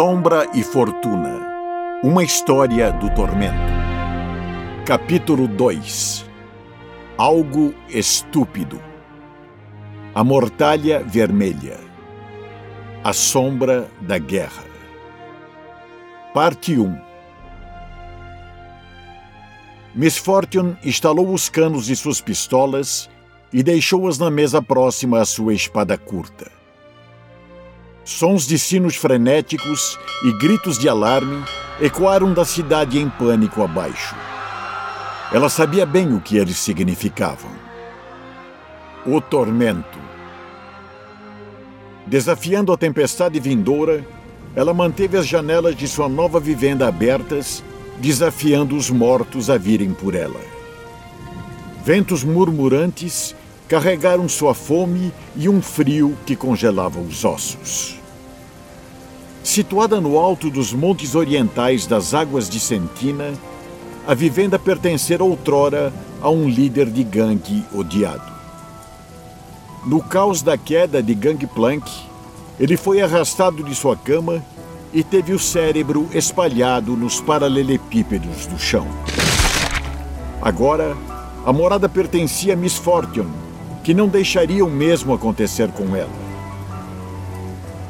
Sombra e Fortuna Uma história do tormento. Capítulo 2 Algo estúpido. A mortalha vermelha. A sombra da guerra. Parte 1 Miss Fortune instalou os canos de suas pistolas e deixou-as na mesa próxima à sua espada curta. Sons de sinos frenéticos e gritos de alarme ecoaram da cidade em pânico abaixo. Ela sabia bem o que eles significavam. O tormento. Desafiando a tempestade vindoura, ela manteve as janelas de sua nova vivenda abertas, desafiando os mortos a virem por ela. Ventos murmurantes carregaram sua fome e um frio que congelava os ossos. Situada no alto dos montes orientais das águas de Sentina, a vivenda pertencera outrora a um líder de gangue odiado. No caos da queda de Gangplank, ele foi arrastado de sua cama e teve o cérebro espalhado nos paralelepípedos do chão. Agora, a morada pertencia a Miss Fortune, que não deixaria o mesmo acontecer com ela.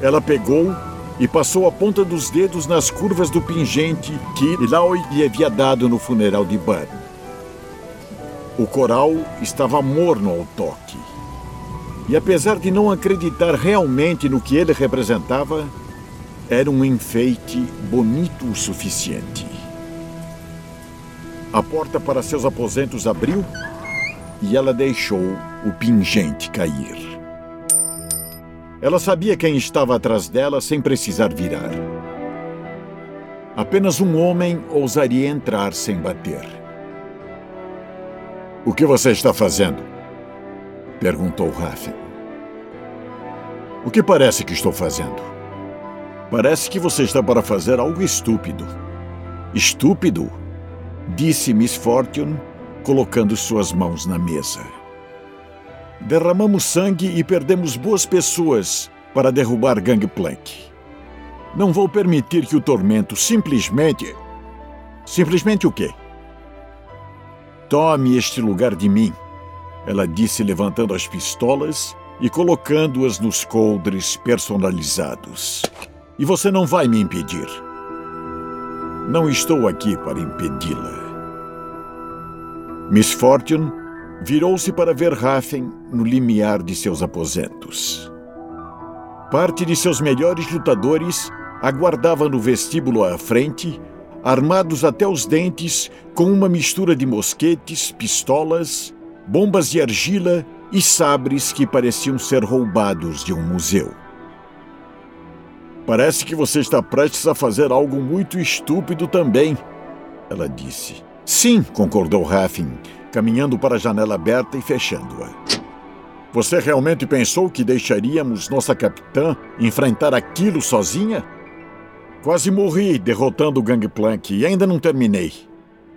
Ela pegou e passou a ponta dos dedos nas curvas do pingente que Ilaoi lhe havia dado no funeral de Bud. O coral estava morno ao toque. E apesar de não acreditar realmente no que ele representava, era um enfeite bonito o suficiente. A porta para seus aposentos abriu e ela deixou o pingente cair. Ela sabia quem estava atrás dela sem precisar virar. Apenas um homem ousaria entrar sem bater. O que você está fazendo? perguntou Raffen. O que parece que estou fazendo? Parece que você está para fazer algo estúpido. Estúpido? disse Miss Fortune, colocando suas mãos na mesa. Derramamos sangue e perdemos boas pessoas para derrubar Gangplank. Não vou permitir que o tormento simplesmente. Simplesmente o quê? Tome este lugar de mim, ela disse levantando as pistolas e colocando-as nos coldres personalizados. E você não vai me impedir. Não estou aqui para impedi-la. Miss Fortune virou-se para ver Raffen no limiar de seus aposentos. Parte de seus melhores lutadores aguardava no vestíbulo à frente, armados até os dentes com uma mistura de mosquetes, pistolas, bombas de argila e sabres que pareciam ser roubados de um museu. Parece que você está prestes a fazer algo muito estúpido também, ela disse. Sim, concordou Raffin, caminhando para a janela aberta e fechando-a. Você realmente pensou que deixaríamos nossa capitã enfrentar aquilo sozinha? Quase morri derrotando o Gangplank e ainda não terminei.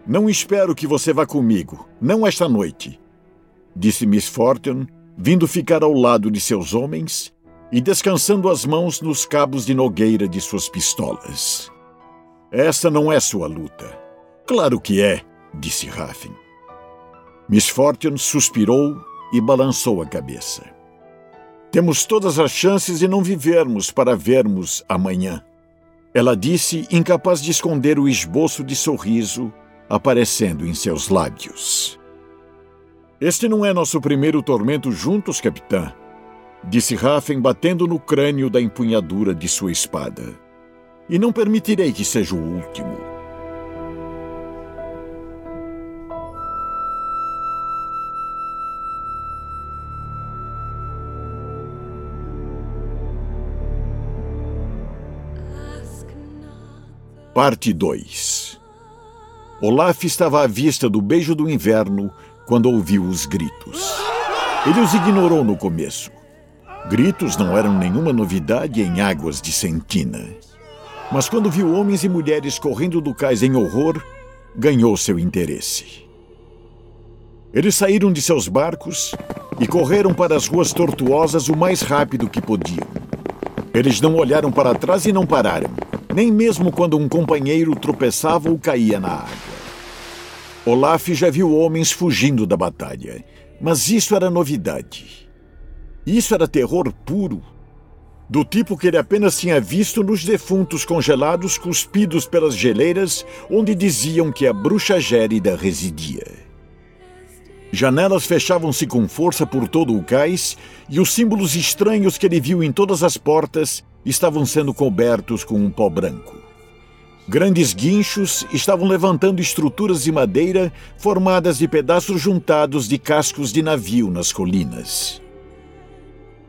Não espero que você vá comigo, não esta noite, disse Miss Fortune, vindo ficar ao lado de seus homens e descansando as mãos nos cabos de nogueira de suas pistolas. Essa não é sua luta. Claro que é, disse Raffin. Miss Fortune suspirou e balançou a cabeça. Temos todas as chances de não vivermos para vermos amanhã. Ela disse, incapaz de esconder o esboço de sorriso aparecendo em seus lábios. Este não é nosso primeiro tormento juntos, capitã, disse Raffen, batendo no crânio da empunhadura de sua espada. E não permitirei que seja o último. Parte 2 Olaf estava à vista do beijo do inverno quando ouviu os gritos. Ele os ignorou no começo. Gritos não eram nenhuma novidade em águas de Sentina. Mas quando viu homens e mulheres correndo do cais em horror, ganhou seu interesse. Eles saíram de seus barcos e correram para as ruas tortuosas o mais rápido que podiam. Eles não olharam para trás e não pararam nem mesmo quando um companheiro tropeçava ou caía na água. Olaf já viu homens fugindo da batalha, mas isso era novidade. Isso era terror puro, do tipo que ele apenas tinha visto nos defuntos congelados cuspidos pelas geleiras onde diziam que a bruxa gérida residia. Janelas fechavam-se com força por todo o cais e os símbolos estranhos que ele viu em todas as portas estavam sendo cobertos com um pó branco. Grandes guinchos estavam levantando estruturas de madeira formadas de pedaços juntados de cascos de navio nas colinas.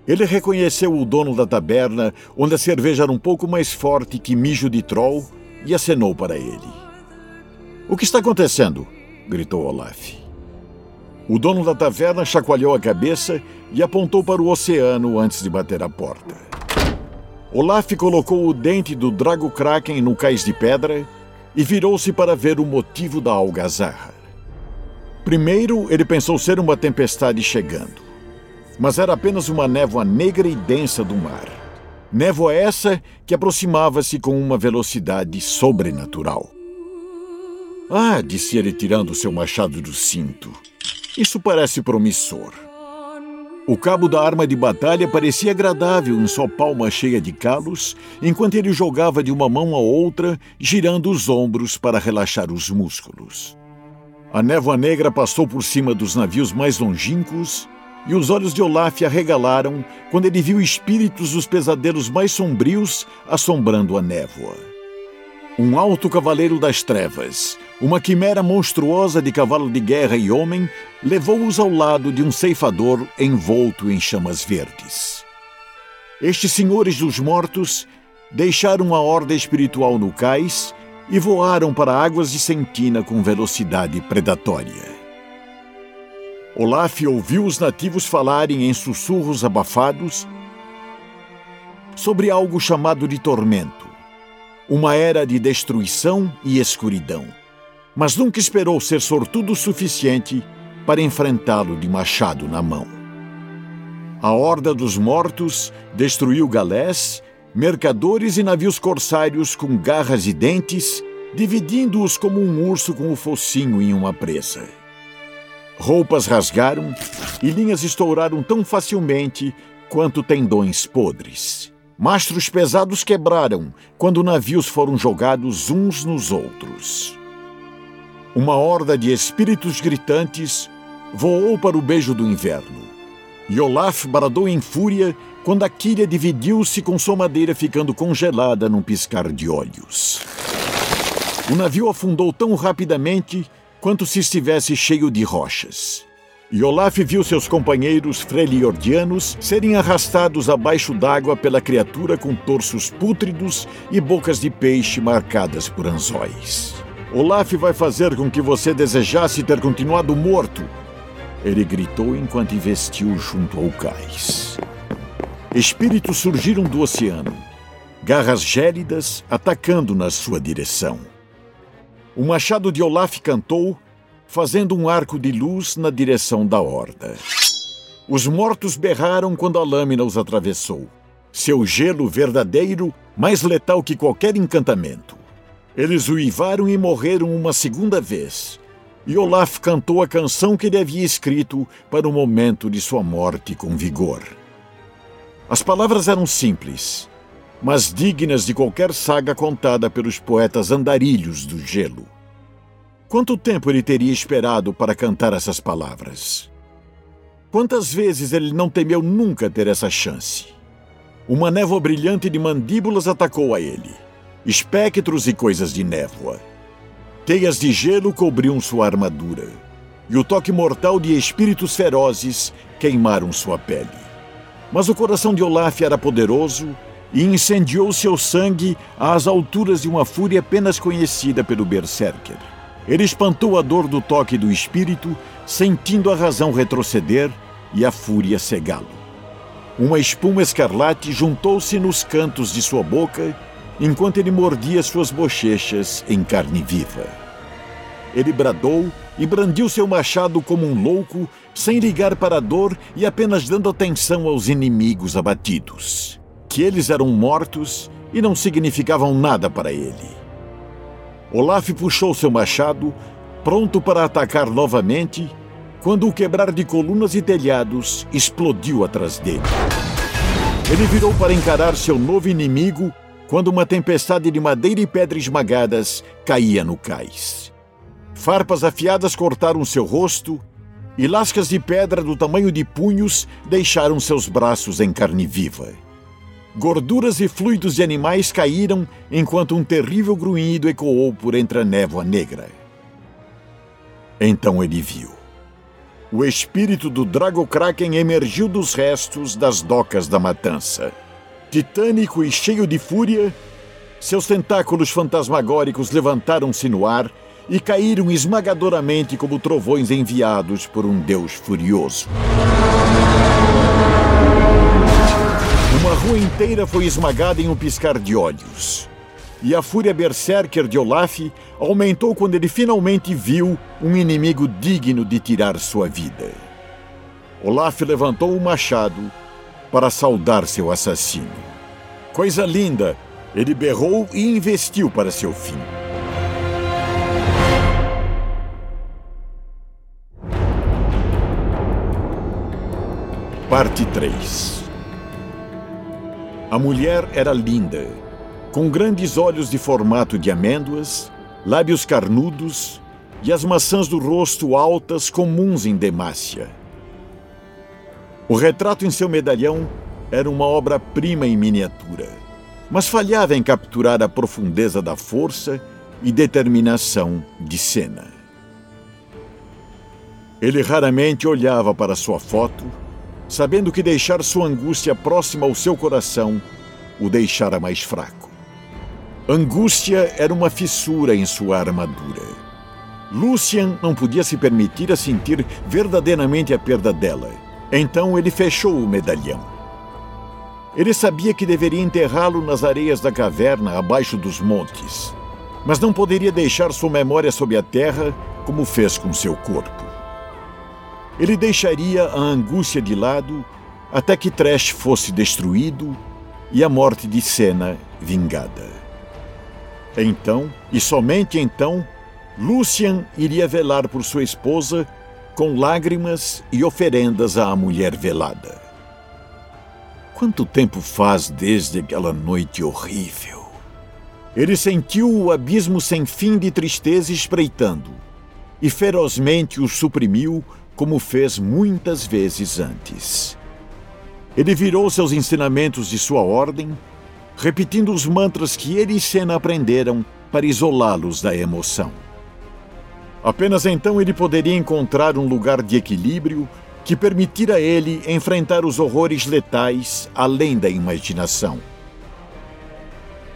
Ele reconheceu o dono da taberna, onde a cerveja era um pouco mais forte que mijo de troll, e acenou para ele. O que está acontecendo? gritou Olaf. O dono da taverna chacoalhou a cabeça e apontou para o oceano antes de bater a porta. Olaf colocou o dente do Drago Kraken no cais de pedra e virou-se para ver o motivo da algazarra. Primeiro, ele pensou ser uma tempestade chegando mas era apenas uma névoa negra e densa do mar. Névoa essa que aproximava-se com uma velocidade sobrenatural. Ah, disse ele tirando seu machado do cinto. Isso parece promissor. O cabo da arma de batalha parecia agradável em sua palma cheia de calos, enquanto ele jogava de uma mão a outra, girando os ombros para relaxar os músculos. A névoa negra passou por cima dos navios mais longínquos e os olhos de Olaf arregalaram quando ele viu espíritos dos pesadelos mais sombrios assombrando a névoa. Um alto cavaleiro das trevas, uma quimera monstruosa de cavalo de guerra e homem, levou-os ao lado de um ceifador envolto em chamas verdes. Estes senhores dos mortos deixaram a horda espiritual no cais e voaram para águas de Sentina com velocidade predatória. Olaf ouviu os nativos falarem em sussurros abafados sobre algo chamado de tormento, uma era de destruição e escuridão. Mas nunca esperou ser sortudo o suficiente para enfrentá-lo de machado na mão. A Horda dos Mortos destruiu galés, mercadores e navios corsários com garras e dentes, dividindo-os como um urso com o focinho em uma presa. Roupas rasgaram e linhas estouraram tão facilmente quanto tendões podres. Mastros pesados quebraram quando navios foram jogados uns nos outros. Uma horda de espíritos gritantes voou para o beijo do inverno. E Olaf bradou em fúria quando a quilha dividiu-se com sua madeira ficando congelada num piscar de olhos. O navio afundou tão rapidamente quanto se estivesse cheio de rochas. E Olaf viu seus companheiros freliordianos serem arrastados abaixo d'água pela criatura com torsos pútridos e bocas de peixe marcadas por anzóis. Olaf vai fazer com que você desejasse ter continuado morto, ele gritou enquanto investiu junto ao cais. Espíritos surgiram do oceano, garras gélidas atacando na sua direção. O machado de Olaf cantou, fazendo um arco de luz na direção da horda. Os mortos berraram quando a lâmina os atravessou. Seu gelo verdadeiro, mais letal que qualquer encantamento. Eles uivaram e morreram uma segunda vez. E Olaf cantou a canção que ele havia escrito para o momento de sua morte com vigor. As palavras eram simples, mas dignas de qualquer saga contada pelos poetas andarilhos do gelo. Quanto tempo ele teria esperado para cantar essas palavras? Quantas vezes ele não temeu nunca ter essa chance? Uma névoa brilhante de mandíbulas atacou a ele. Espectros e coisas de névoa. Teias de gelo cobriam sua armadura. E o toque mortal de espíritos ferozes queimaram sua pele. Mas o coração de Olaf era poderoso e incendiou seu sangue às alturas de uma fúria apenas conhecida pelo Berserker. Ele espantou a dor do toque do espírito, sentindo a razão retroceder e a fúria cegá-lo. Uma espuma escarlate juntou-se nos cantos de sua boca enquanto ele mordia suas bochechas em carne viva. Ele bradou e brandiu seu machado como um louco, sem ligar para a dor e apenas dando atenção aos inimigos abatidos. que eles eram mortos e não significavam nada para ele. Olaf puxou seu machado, pronto para atacar novamente, quando o quebrar de colunas e telhados explodiu atrás dele. Ele virou para encarar seu novo inimigo quando uma tempestade de madeira e pedra esmagadas caía no cais. Farpas afiadas cortaram seu rosto e lascas de pedra do tamanho de punhos deixaram seus braços em carne viva. Gorduras e fluidos de animais caíram enquanto um terrível grunhido ecoou por entre a névoa negra. Então ele viu o espírito do Dragokraken emergiu dos restos das docas da matança. Titânico e cheio de fúria, seus tentáculos fantasmagóricos levantaram-se no ar e caíram esmagadoramente como trovões enviados por um deus furioso. Rua inteira foi esmagada em um piscar de olhos e a fúria berserker de Olaf aumentou quando ele finalmente viu um inimigo digno de tirar sua vida. Olaf levantou o machado para saudar seu assassino. Coisa linda! Ele berrou e investiu para seu fim. Parte 3 A mulher era linda com grandes olhos de formato de amêndoas, lábios carnudos e as maçãs do rosto altas comuns em Demácia. O retrato em seu medalhão era uma obra-prima em miniatura, mas falhava em capturar a profundeza da força e determinação de Sena. Ele raramente olhava para sua foto, sabendo que deixar sua angústia próxima ao seu coração o deixara mais fraco. Angústia era uma fissura em sua armadura. Lucian não podia se permitir a sentir verdadeiramente a perda dela. Então ele fechou o medalhão. Ele sabia que deveria enterrá-lo nas areias da caverna abaixo dos montes, mas não poderia deixar sua memória sob a terra como fez com seu corpo. Ele deixaria a angústia de lado até que Trash fosse destruído e a morte de Senna vingada. Então, e somente então, Lucian iria velar por sua esposa com lágrimas e oferendas à mulher velada. Quanto tempo faz desde aquela noite horrível? Ele sentiu o abismo sem fim de tristeza espreitando e ferozmente o suprimiu como fez muitas vezes antes. Ele virou seus ensinamentos de sua ordem repetindo os mantras que ele e Senna aprenderam para isolá-los da emoção. Apenas então ele poderia encontrar um lugar de equilíbrio que permitira a ele enfrentar os horrores letais além da imaginação.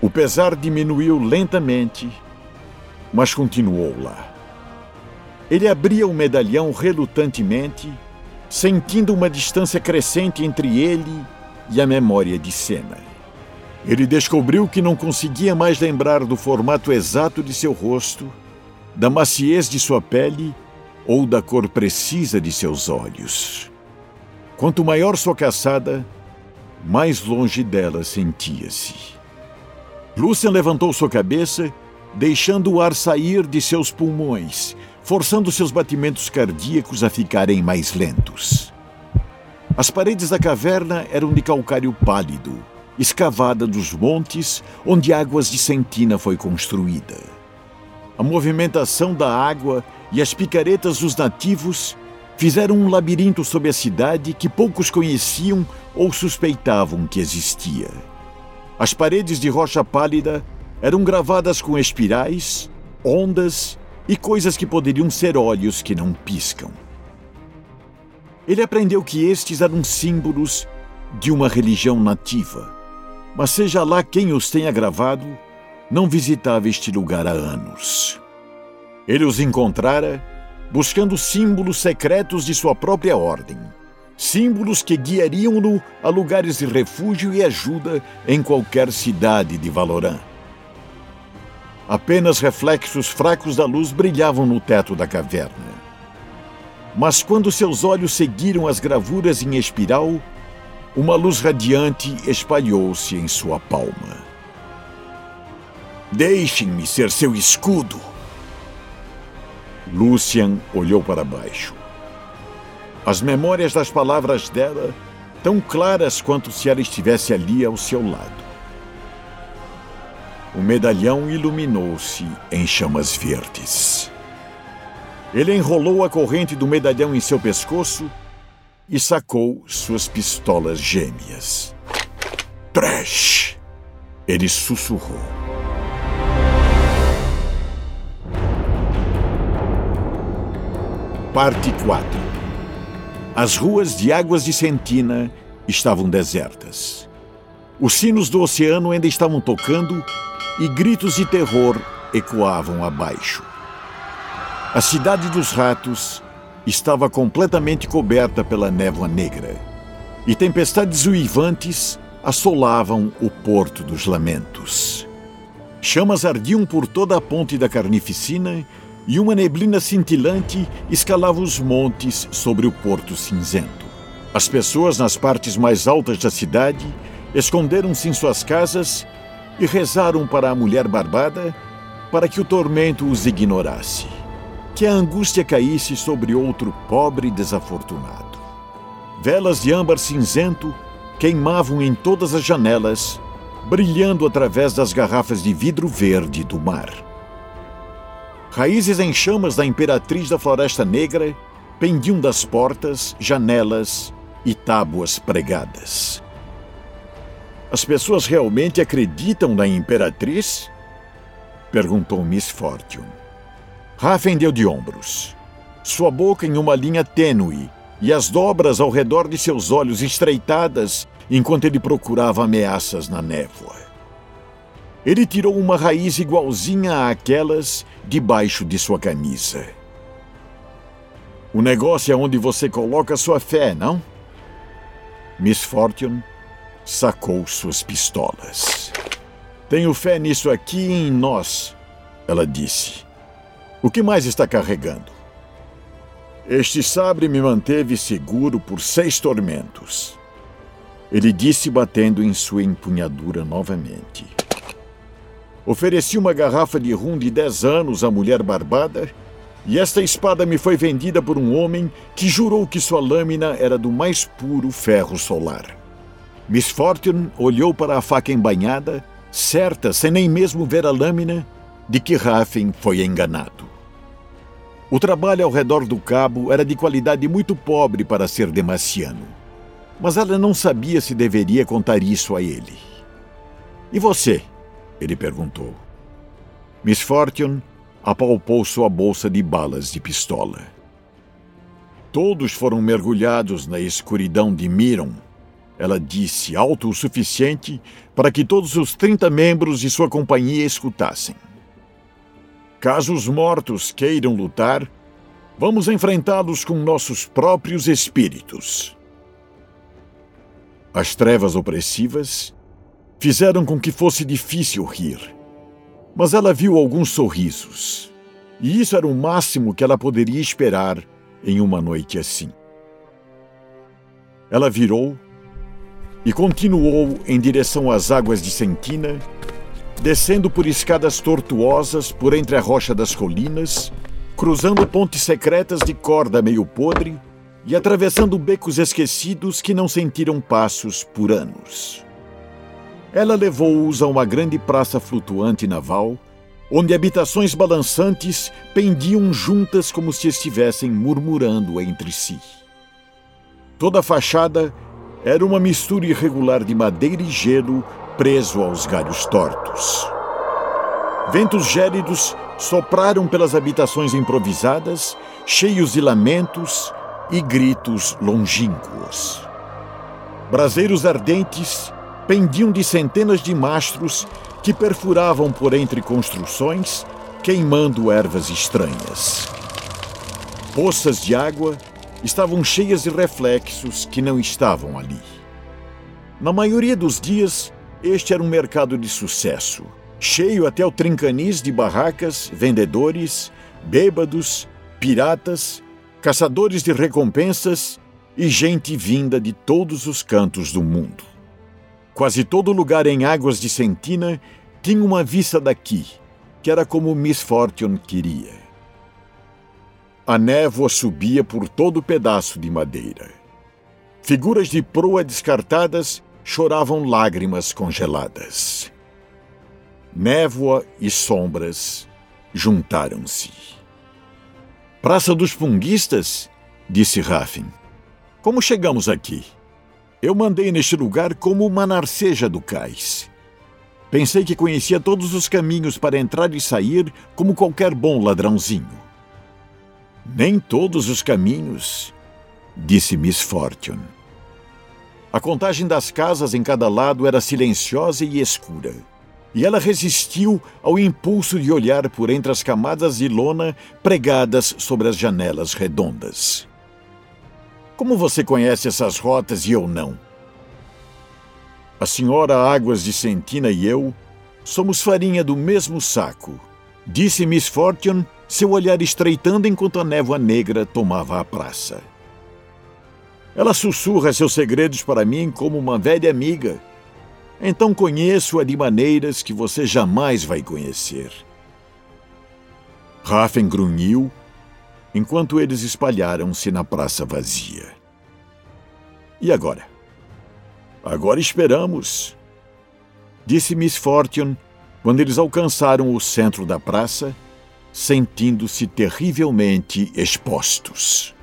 O pesar diminuiu lentamente, mas continuou lá. Ele abria o medalhão relutantemente, sentindo uma distância crescente entre ele e a memória de Senna. Ele descobriu que não conseguia mais lembrar do formato exato de seu rosto, da maciez de sua pele ou da cor precisa de seus olhos. Quanto maior sua caçada, mais longe dela sentia-se. Lucian levantou sua cabeça, deixando o ar sair de seus pulmões, forçando seus batimentos cardíacos a ficarem mais lentos. As paredes da caverna eram de calcário pálido, escavada dos montes onde Águas de Sentina foi construída. A movimentação da água e as picaretas dos nativos fizeram um labirinto sob a cidade que poucos conheciam ou suspeitavam que existia. As paredes de rocha pálida eram gravadas com espirais, ondas e coisas que poderiam ser olhos que não piscam. Ele aprendeu que estes eram símbolos de uma religião nativa mas seja lá quem os tenha gravado, não visitava este lugar há anos. Ele os encontrara buscando símbolos secretos de sua própria ordem, símbolos que guiariam-no a lugares de refúgio e ajuda em qualquer cidade de Valorant. Apenas reflexos fracos da luz brilhavam no teto da caverna. Mas quando seus olhos seguiram as gravuras em espiral, uma luz radiante espalhou-se em sua palma. Deixem-me ser seu escudo. Lucian olhou para baixo. As memórias das palavras dela, tão claras quanto se ela estivesse ali ao seu lado. O medalhão iluminou-se em chamas verdes. Ele enrolou a corrente do medalhão em seu pescoço e sacou suas pistolas gêmeas. Trash! Ele sussurrou. Parte 4 As ruas de Águas de Sentina estavam desertas. Os sinos do oceano ainda estavam tocando e gritos de terror ecoavam abaixo. A cidade dos ratos estava completamente coberta pela névoa negra e tempestades uivantes assolavam o Porto dos Lamentos. Chamas ardiam por toda a ponte da Carnificina e uma neblina cintilante escalava os montes sobre o Porto Cinzento. As pessoas nas partes mais altas da cidade esconderam-se em suas casas e rezaram para a mulher barbada para que o tormento os ignorasse, que a angústia caísse sobre outro pobre desafortunado. Velas de âmbar cinzento queimavam em todas as janelas, brilhando através das garrafas de vidro verde do mar. Raízes em chamas da Imperatriz da Floresta Negra pendiam das portas, janelas e tábuas pregadas. As pessoas realmente acreditam na Imperatriz? Perguntou Miss Fortune. Raffen deu de ombros. Sua boca em uma linha tênue e as dobras ao redor de seus olhos estreitadas enquanto ele procurava ameaças na névoa. Ele tirou uma raiz igualzinha àquelas debaixo de sua camisa. O negócio é onde você coloca sua fé, não? Miss Fortune sacou suas pistolas. Tenho fé nisso aqui e em nós, ela disse. O que mais está carregando? Este sabre me manteve seguro por seis tormentos. Ele disse, batendo em sua empunhadura novamente. Ofereci uma garrafa de rum de 10 anos à mulher barbada, e esta espada me foi vendida por um homem que jurou que sua lâmina era do mais puro ferro solar. Miss Fortune olhou para a faca embainhada, certa, sem nem mesmo ver a lâmina, de que Raffen foi enganado. O trabalho ao redor do cabo era de qualidade muito pobre para ser demaciano, mas ela não sabia se deveria contar isso a ele. E você? Ele perguntou. Miss Fortune apalpou sua bolsa de balas de pistola. Todos foram mergulhados na escuridão de Miron. Ela disse alto o suficiente para que todos os 30 membros de sua companhia escutassem. Caso os mortos queiram lutar, vamos enfrentá-los com nossos próprios espíritos. As trevas opressivas fizeram com que fosse difícil rir. Mas ela viu alguns sorrisos, e isso era o máximo que ela poderia esperar em uma noite assim. Ela virou e continuou em direção às águas de Sentina, descendo por escadas tortuosas por entre a rocha das colinas, cruzando pontes secretas de corda meio podre e atravessando becos esquecidos que não sentiram passos por anos. Ela levou-os a uma grande praça flutuante naval, onde habitações balançantes pendiam juntas como se estivessem murmurando entre si. Toda a fachada era uma mistura irregular de madeira e gelo preso aos galhos tortos. Ventos gélidos sopraram pelas habitações improvisadas, cheios de lamentos e gritos longínquos. Braseiros ardentes pendiam de centenas de mastros que perfuravam por entre construções, queimando ervas estranhas. Poças de água estavam cheias de reflexos que não estavam ali. Na maioria dos dias, este era um mercado de sucesso, cheio até o trincanis de barracas, vendedores, bêbados, piratas, caçadores de recompensas e gente vinda de todos os cantos do mundo. Quase todo lugar em Águas de Sentina tinha uma vista daqui, que era como Miss Fortune queria. A névoa subia por todo o pedaço de madeira. Figuras de proa descartadas choravam lágrimas congeladas. Névoa e sombras juntaram-se. Praça dos Punguistas? disse Raffin. Como chegamos aqui? Eu mandei neste lugar como uma narceja do cais. Pensei que conhecia todos os caminhos para entrar e sair como qualquer bom ladrãozinho. Nem todos os caminhos, disse Miss Fortune. A contagem das casas em cada lado era silenciosa e escura, e ela resistiu ao impulso de olhar por entre as camadas de lona pregadas sobre as janelas redondas. Como você conhece essas rotas e eu não? A senhora Águas de Sentina e eu somos farinha do mesmo saco, disse Miss Fortune, seu olhar estreitando enquanto a névoa negra tomava a praça. Ela sussurra seus segredos para mim como uma velha amiga. Então conheço-a de maneiras que você jamais vai conhecer. Raffen grunhiu enquanto eles espalharam-se na praça vazia. E agora? Agora esperamos, disse Miss Fortune quando eles alcançaram o centro da praça, sentindo-se terrivelmente expostos.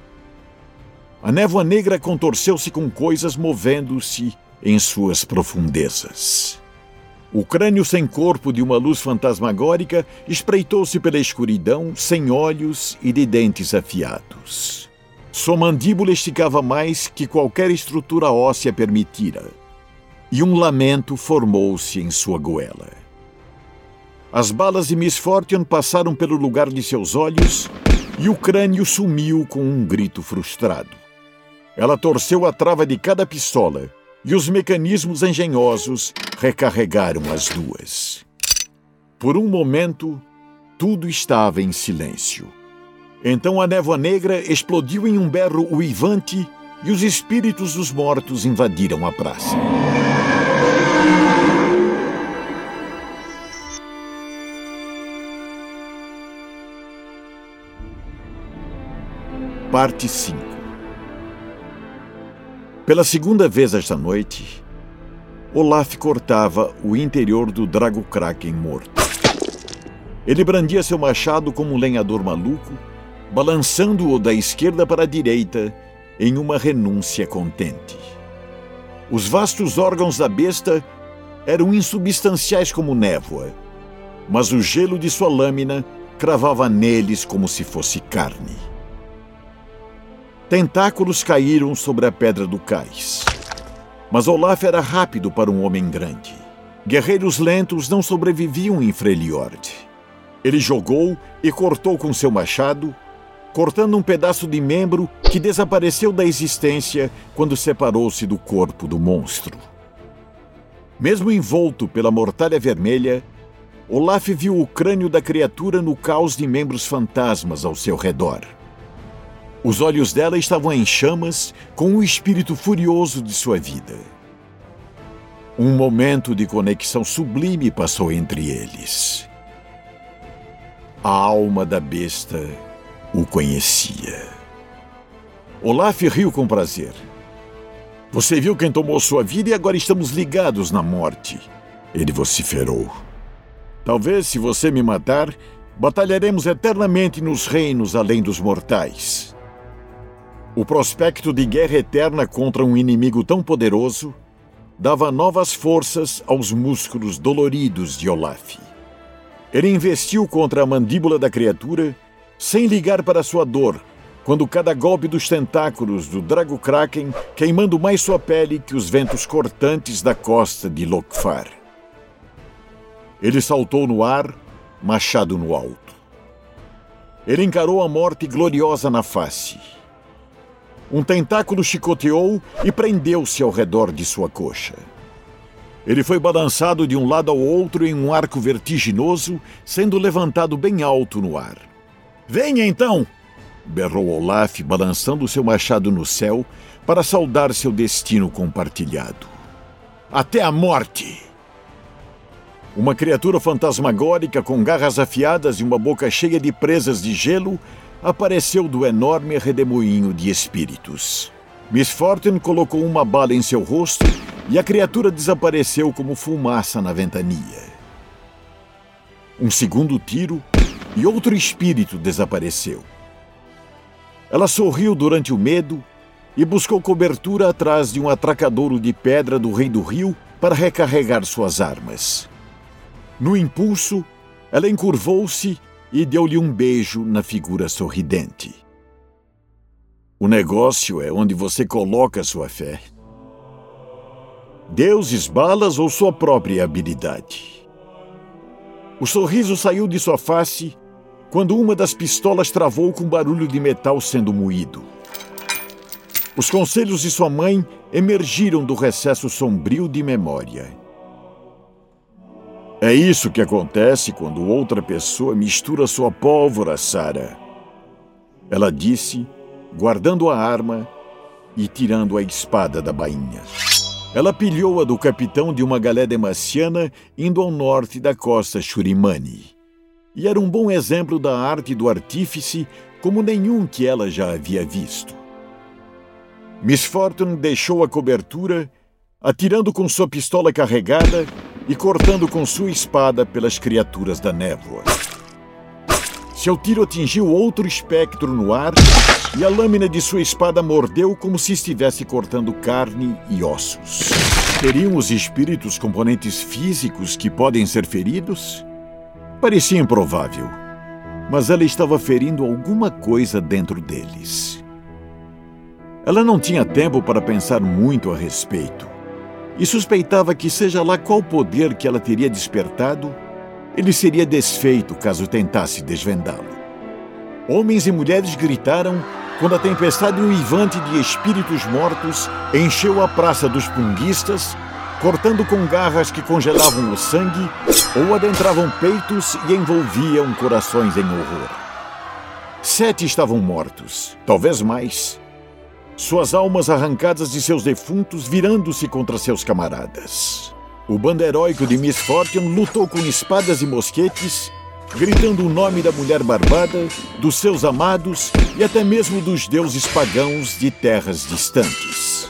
A névoa negra contorceu-se com coisas movendo-se em suas profundezas. O crânio sem corpo de uma luz fantasmagórica espreitou-se pela escuridão, sem olhos e de dentes afiados. Sua mandíbula esticava mais que qualquer estrutura óssea permitira, e um lamento formou-se em sua goela. As balas de Miss Fortune passaram pelo lugar de seus olhos e o crânio sumiu com um grito frustrado. Ela torceu a trava de cada pistola e os mecanismos engenhosos recarregaram as duas. Por um momento, tudo estava em silêncio. Então a névoa negra explodiu em um berro uivante e os espíritos dos mortos invadiram a praça. Parte 5 Pela segunda vez esta noite, Olaf cortava o interior do Drago Kraken morto. Ele brandia seu machado como um lenhador maluco balançando-o da esquerda para a direita em uma renúncia contente. Os vastos órgãos da besta eram insubstanciais como névoa, mas o gelo de sua lâmina cravava neles como se fosse carne. Tentáculos caíram sobre a pedra do cais. Mas Olaf era rápido para um homem grande. Guerreiros lentos não sobreviviam em Freljord. Ele jogou e cortou com seu machado cortando um pedaço de membro que desapareceu da existência quando separou-se do corpo do monstro. Mesmo envolto pela mortalha vermelha, Olaf viu o crânio da criatura no caos de membros fantasmas ao seu redor. Os olhos dela estavam em chamas com o espírito furioso de sua vida. Um momento de conexão sublime passou entre eles. A alma da besta o conhecia. Olaf riu com prazer. Você viu quem tomou sua vida e agora estamos ligados na morte. Ele vociferou. Talvez, se você me matar, batalharemos eternamente nos reinos além dos mortais. O prospecto de guerra eterna contra um inimigo tão poderoso dava novas forças aos músculos doloridos de Olaf. Ele investiu contra a mandíbula da criatura sem ligar para sua dor, quando cada golpe dos tentáculos do Drago Kraken queimando mais sua pele que os ventos cortantes da costa de Lokfar. Ele saltou no ar, machado no alto. Ele encarou a morte gloriosa na face. Um tentáculo chicoteou e prendeu-se ao redor de sua coxa. Ele foi balançado de um lado ao outro em um arco vertiginoso, sendo levantado bem alto no ar. Venha então! berrou Olaf, balançando seu machado no céu, para saudar seu destino compartilhado. Até a morte! Uma criatura fantasmagórica com garras afiadas e uma boca cheia de presas de gelo apareceu do enorme redemoinho de espíritos. Miss Fortune colocou uma bala em seu rosto e a criatura desapareceu como fumaça na ventania. Um segundo tiro e outro espírito desapareceu. Ela sorriu durante o medo e buscou cobertura atrás de um atracadouro de pedra do Rei do Rio para recarregar suas armas. No impulso, ela encurvou-se e deu-lhe um beijo na figura sorridente. O negócio é onde você coloca sua fé. Deuses, balas ou sua própria habilidade. O sorriso saiu de sua face quando uma das pistolas travou com barulho de metal sendo moído. Os conselhos de sua mãe emergiram do recesso sombrio de memória. É isso que acontece quando outra pessoa mistura sua pólvora, Sara. Ela disse guardando a arma e tirando a espada da bainha. Ela pilhou-a do capitão de uma galé demaciana indo ao norte da costa Churimani. E era um bom exemplo da arte do artífice como nenhum que ela já havia visto. Miss Fortune deixou a cobertura, atirando com sua pistola carregada e cortando com sua espada pelas criaturas da névoa. Seu tiro atingiu outro espectro no ar e a lâmina de sua espada mordeu como se estivesse cortando carne e ossos. Teriam os espíritos componentes físicos que podem ser feridos? Parecia improvável, mas ela estava ferindo alguma coisa dentro deles. Ela não tinha tempo para pensar muito a respeito e suspeitava que, seja lá qual poder que ela teria despertado, ele seria desfeito caso tentasse desvendá-lo. Homens e mulheres gritaram quando a tempestade uivante de espíritos mortos encheu a praça dos punguistas, cortando com garras que congelavam o sangue ou adentravam peitos e envolviam corações em horror. Sete estavam mortos, talvez mais. Suas almas arrancadas de seus defuntos virando-se contra seus camaradas. O bando heróico de Miss Fortune lutou com espadas e mosquetes, gritando o nome da mulher barbada, dos seus amados e até mesmo dos deuses pagãos de terras distantes.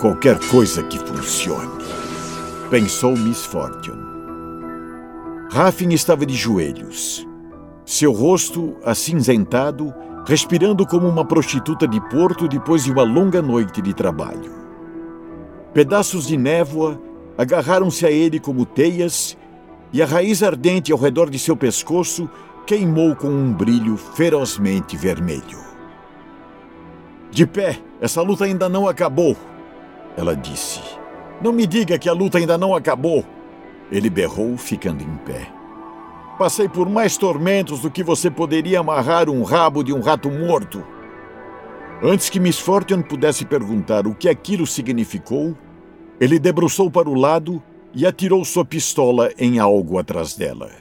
Qualquer coisa que funcione, pensou Miss Fortune. Raffin estava de joelhos, seu rosto acinzentado, respirando como uma prostituta de porto depois de uma longa noite de trabalho. Pedaços de névoa agarraram-se a ele como teias, e a raiz ardente ao redor de seu pescoço queimou com um brilho ferozmente vermelho. De pé, essa luta ainda não acabou, ela disse. Não me diga que a luta ainda não acabou. Ele berrou, ficando em pé. Passei por mais tormentos do que você poderia amarrar um rabo de um rato morto. Antes que Miss Fortune pudesse perguntar o que aquilo significou, ele debruçou para o lado e atirou sua pistola em algo atrás dela.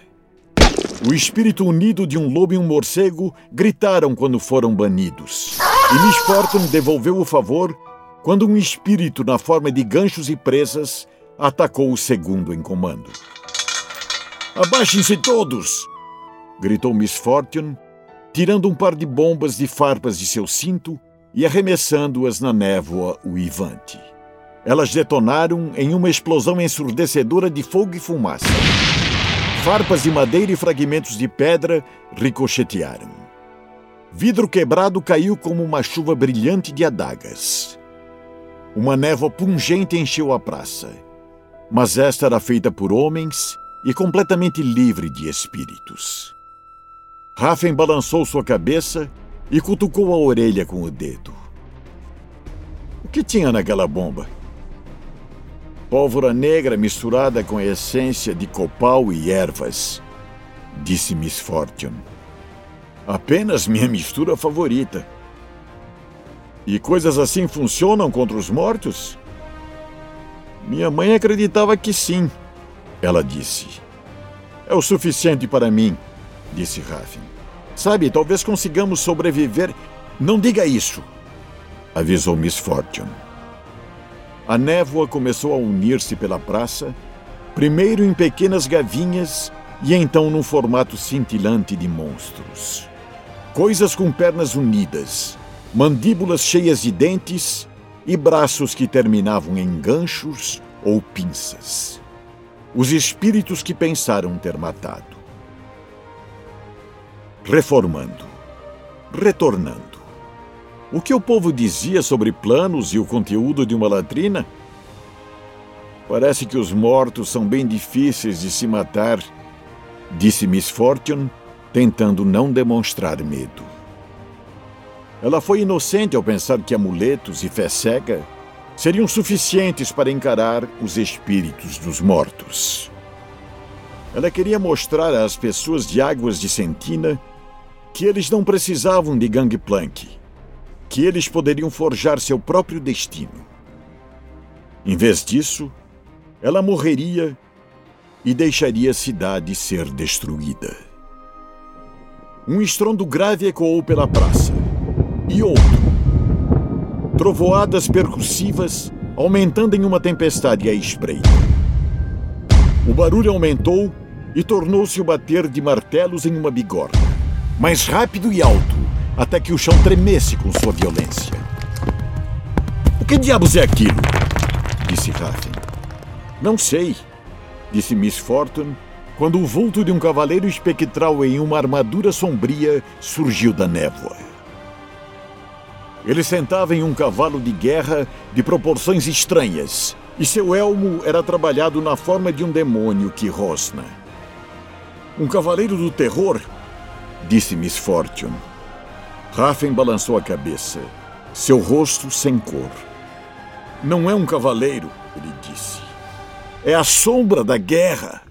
O espírito unido de um lobo e um morcego gritaram quando foram banidos. E Miss Fortune devolveu o favor quando um espírito na forma de ganchos e presas atacou o segundo em comando. Abaixem-se todos! gritou Miss Fortune, tirando um par de bombas de farpas de seu cinto e arremessando-as na névoa uivante. Elas detonaram em uma explosão ensurdecedora de fogo e fumaça. Farpas de madeira e fragmentos de pedra ricochetearam. Vidro quebrado caiu como uma chuva brilhante de adagas. Uma névoa pungente encheu a praça. Mas esta era feita por homens e completamente livre de espíritos. Raffen balançou sua cabeça e cutucou a orelha com o dedo. O que tinha naquela bomba? Pólvora negra misturada com essência de copal e ervas, disse Miss Fortune. Apenas minha mistura favorita. E coisas assim funcionam contra os mortos? Minha mãe acreditava que sim, ela disse. É o suficiente para mim, disse Raffin. Sabe, talvez consigamos sobreviver. Não diga isso. avisou Miss Fortune. A névoa começou a unir-se pela praça, primeiro em pequenas gavinhas e então num formato cintilante de monstros. Coisas com pernas unidas, mandíbulas cheias de dentes e braços que terminavam em ganchos ou pinças. Os espíritos que pensaram ter matado. Reformando. Retornando. O que o povo dizia sobre planos e o conteúdo de uma latrina? Parece que os mortos são bem difíceis de se matar, disse Miss Fortune, tentando não demonstrar medo. Ela foi inocente ao pensar que amuletos e fé cega seriam suficientes para encarar os espíritos dos mortos. Ela queria mostrar às pessoas de Águas de Sentina que eles não precisavam de Gangplank, que eles poderiam forjar seu próprio destino. Em vez disso, ela morreria e deixaria a cidade ser destruída. Um estrondo grave ecoou pela praça. E outro. Trovoadas percussivas, aumentando em uma tempestade à espreita. O barulho aumentou e tornou-se o bater de martelos em uma bigorna, mais rápido e alto, até que o chão tremesse com sua violência. O que diabos é aquilo? disse Raffen. Não sei, disse Miss Fortune, quando o vulto de um cavaleiro espectral em uma armadura sombria surgiu da névoa. Ele sentava em um cavalo de guerra de proporções estranhas, e seu elmo era trabalhado na forma de um demônio que rosna. Um cavaleiro do terror? disse Miss Fortune. Raffen balançou a cabeça, seu rosto sem cor. Não é um cavaleiro, ele disse. É a sombra da guerra.